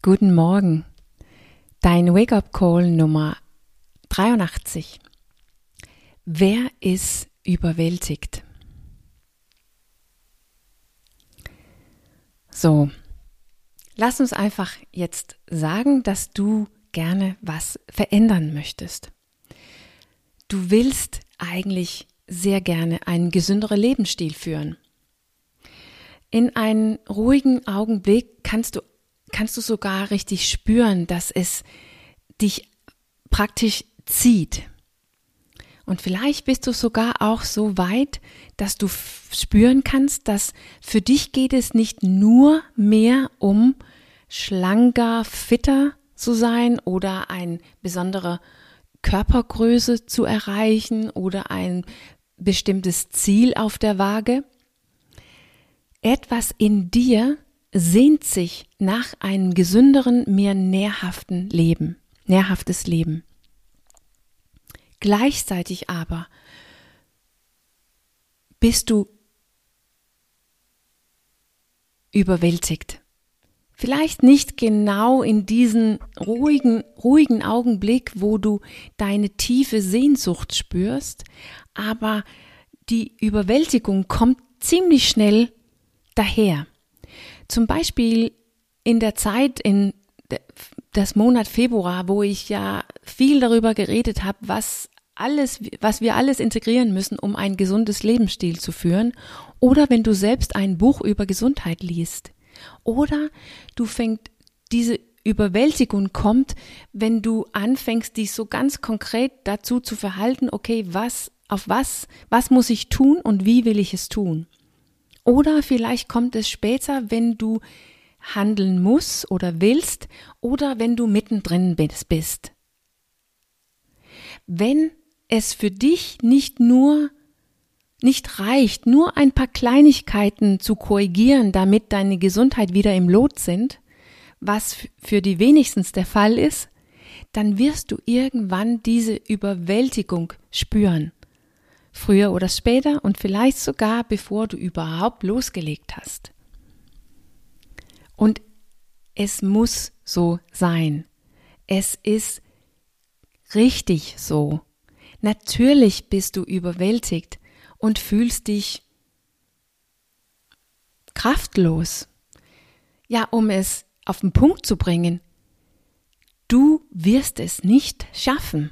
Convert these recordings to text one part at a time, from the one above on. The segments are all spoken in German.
Guten Morgen. Dein Wake-up-Call Nummer 83. Wer ist überwältigt? So, lass uns einfach jetzt sagen, dass du gerne was verändern möchtest. Du willst eigentlich sehr gerne einen gesünderen Lebensstil führen. In einen ruhigen Augenblick kannst du, kannst du sogar richtig spüren, dass es dich praktisch zieht. Und vielleicht bist du sogar auch so weit, dass du spüren kannst, dass für dich geht es nicht nur mehr um schlanker, fitter zu sein oder ein besondere Körpergröße zu erreichen oder ein bestimmtes Ziel auf der Waage. Etwas in dir sehnt sich nach einem gesünderen, mehr nährhaften Leben, nährhaftes Leben. Gleichzeitig aber bist du überwältigt. Vielleicht nicht genau in diesen ruhigen, ruhigen Augenblick, wo du deine tiefe Sehnsucht spürst, aber die Überwältigung kommt ziemlich schnell daher. Zum Beispiel in der Zeit in das Monat Februar, wo ich ja viel darüber geredet habe, was alles, was wir alles integrieren müssen, um ein gesundes Lebensstil zu führen, oder wenn du selbst ein Buch über Gesundheit liest. Oder du fängst diese Überwältigung kommt, wenn du anfängst, dich so ganz konkret dazu zu verhalten, okay, was, auf was, was muss ich tun und wie will ich es tun? Oder vielleicht kommt es später, wenn du handeln musst oder willst oder wenn du mittendrin bist. Wenn es für dich nicht nur nicht reicht, nur ein paar Kleinigkeiten zu korrigieren, damit deine Gesundheit wieder im Lot sind, was für die wenigstens der Fall ist, dann wirst du irgendwann diese Überwältigung spüren. Früher oder später und vielleicht sogar bevor du überhaupt losgelegt hast. Und es muss so sein. Es ist richtig so. Natürlich bist du überwältigt, und fühlst dich kraftlos. Ja, um es auf den Punkt zu bringen, du wirst es nicht schaffen.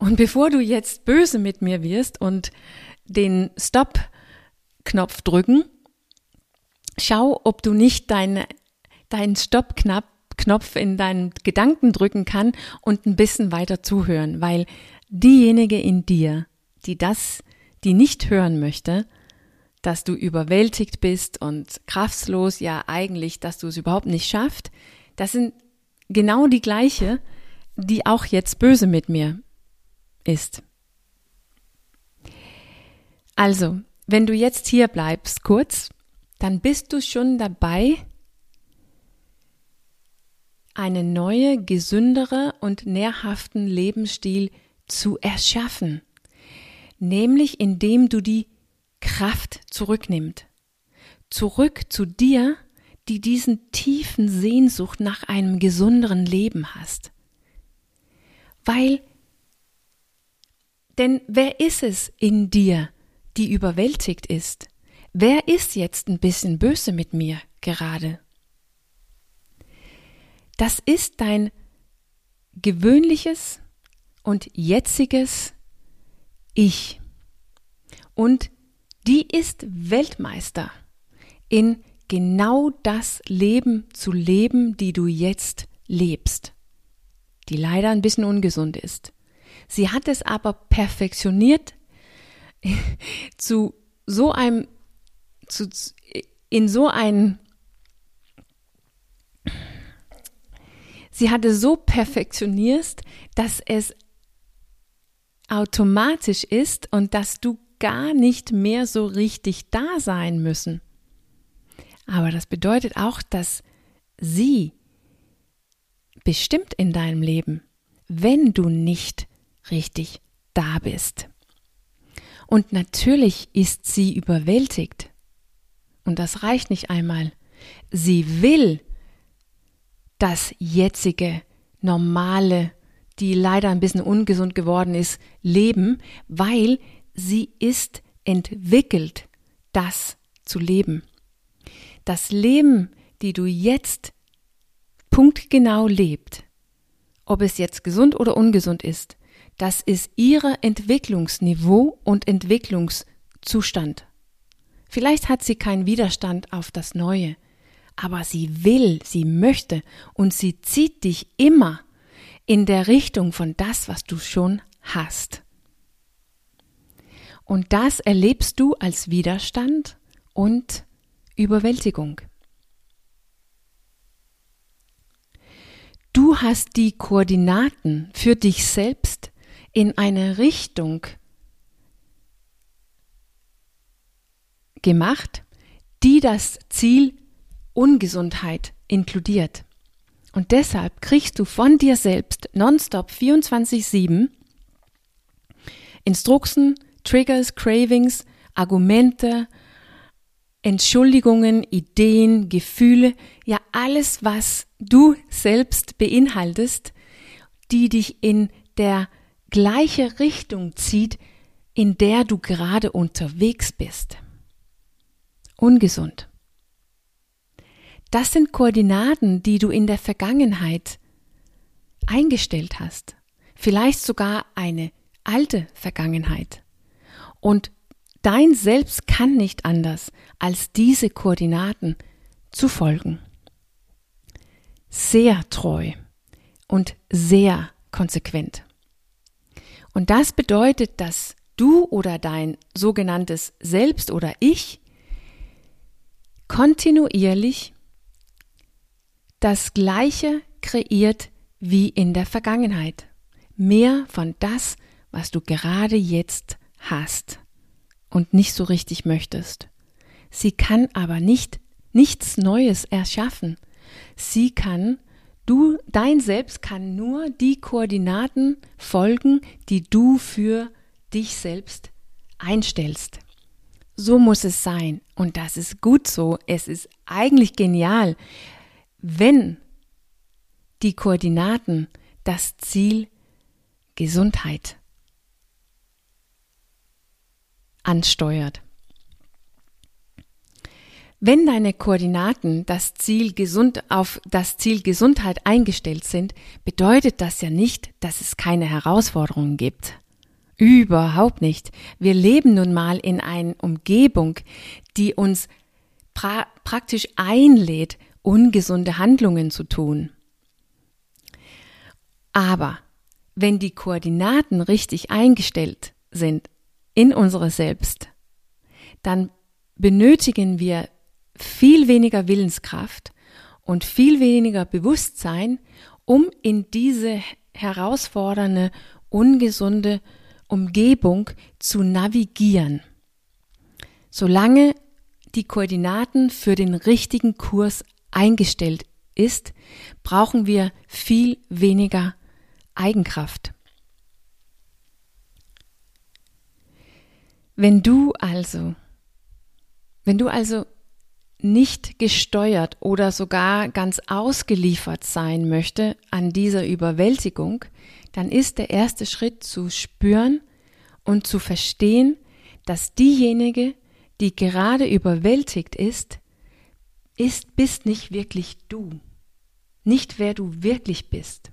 Und bevor du jetzt böse mit mir wirst und den Stop-Knopf drücken, schau, ob du nicht deine, deinen Stop-Knopf in deinen Gedanken drücken kann und ein bisschen weiter zuhören, weil diejenige in dir, die das, die nicht hören möchte, dass du überwältigt bist und kraftlos, ja eigentlich, dass du es überhaupt nicht schafft, das sind genau die gleiche, die auch jetzt böse mit mir ist. Also, wenn du jetzt hier bleibst kurz, dann bist du schon dabei, einen neue, gesündere und nährhaften Lebensstil zu erschaffen, nämlich indem du die Kraft zurücknimmst, zurück zu dir, die diesen tiefen Sehnsucht nach einem gesünderen Leben hast. Weil, denn wer ist es in dir, die überwältigt ist? Wer ist jetzt ein bisschen böse mit mir gerade? Das ist dein gewöhnliches, und jetziges Ich. Und die ist Weltmeister in genau das Leben zu leben, die du jetzt lebst, die leider ein bisschen ungesund ist. Sie hat es aber perfektioniert zu so einem, zu, in so ein, sie hatte so perfektioniert, dass es automatisch ist und dass du gar nicht mehr so richtig da sein müssen. Aber das bedeutet auch, dass sie bestimmt in deinem Leben, wenn du nicht richtig da bist. Und natürlich ist sie überwältigt. Und das reicht nicht einmal. Sie will das jetzige, normale, die leider ein bisschen ungesund geworden ist, leben, weil sie ist entwickelt, das zu leben. Das Leben, die du jetzt punktgenau lebt, ob es jetzt gesund oder ungesund ist, das ist ihr Entwicklungsniveau und Entwicklungszustand. Vielleicht hat sie keinen Widerstand auf das Neue, aber sie will, sie möchte und sie zieht dich immer in der Richtung von das, was du schon hast. Und das erlebst du als Widerstand und Überwältigung. Du hast die Koordinaten für dich selbst in eine Richtung gemacht, die das Ziel Ungesundheit inkludiert. Und deshalb kriegst du von dir selbst nonstop 24-7 Instruktionen, Triggers, Cravings, Argumente, Entschuldigungen, Ideen, Gefühle, ja alles, was du selbst beinhaltest, die dich in der gleiche Richtung zieht, in der du gerade unterwegs bist. Ungesund. Das sind Koordinaten, die du in der Vergangenheit eingestellt hast. Vielleicht sogar eine alte Vergangenheit. Und dein Selbst kann nicht anders, als diese Koordinaten zu folgen. Sehr treu und sehr konsequent. Und das bedeutet, dass du oder dein sogenanntes Selbst oder Ich kontinuierlich das Gleiche kreiert wie in der Vergangenheit. Mehr von das, was du gerade jetzt hast und nicht so richtig möchtest. Sie kann aber nicht nichts Neues erschaffen. Sie kann, du, dein Selbst kann nur die Koordinaten folgen, die du für dich selbst einstellst. So muss es sein. Und das ist gut so. Es ist eigentlich genial, wenn die Koordinaten das Ziel Gesundheit ansteuert. Wenn deine Koordinaten das Ziel gesund auf das Ziel Gesundheit eingestellt sind, bedeutet das ja nicht, dass es keine Herausforderungen gibt. Überhaupt nicht. Wir leben nun mal in einer Umgebung, die uns pra praktisch einlädt, ungesunde Handlungen zu tun. Aber wenn die Koordinaten richtig eingestellt sind in unsere Selbst, dann benötigen wir viel weniger Willenskraft und viel weniger Bewusstsein, um in diese herausfordernde, ungesunde Umgebung zu navigieren. Solange die Koordinaten für den richtigen Kurs eingestellt ist, brauchen wir viel weniger Eigenkraft. Wenn du also, wenn du also nicht gesteuert oder sogar ganz ausgeliefert sein möchte an dieser Überwältigung, dann ist der erste Schritt zu spüren und zu verstehen, dass diejenige, die gerade überwältigt ist, ist, bist nicht wirklich du, nicht wer du wirklich bist.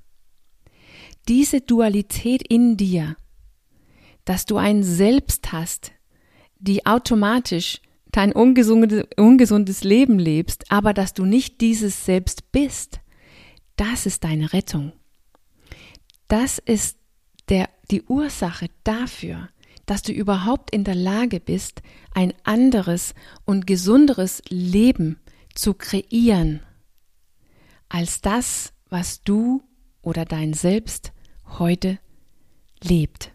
Diese Dualität in dir, dass du ein Selbst hast, die automatisch dein ungesundes, Leben lebst, aber dass du nicht dieses Selbst bist, das ist deine Rettung. Das ist der, die Ursache dafür, dass du überhaupt in der Lage bist, ein anderes und gesunderes Leben zu kreieren, als das, was du oder dein Selbst heute lebt.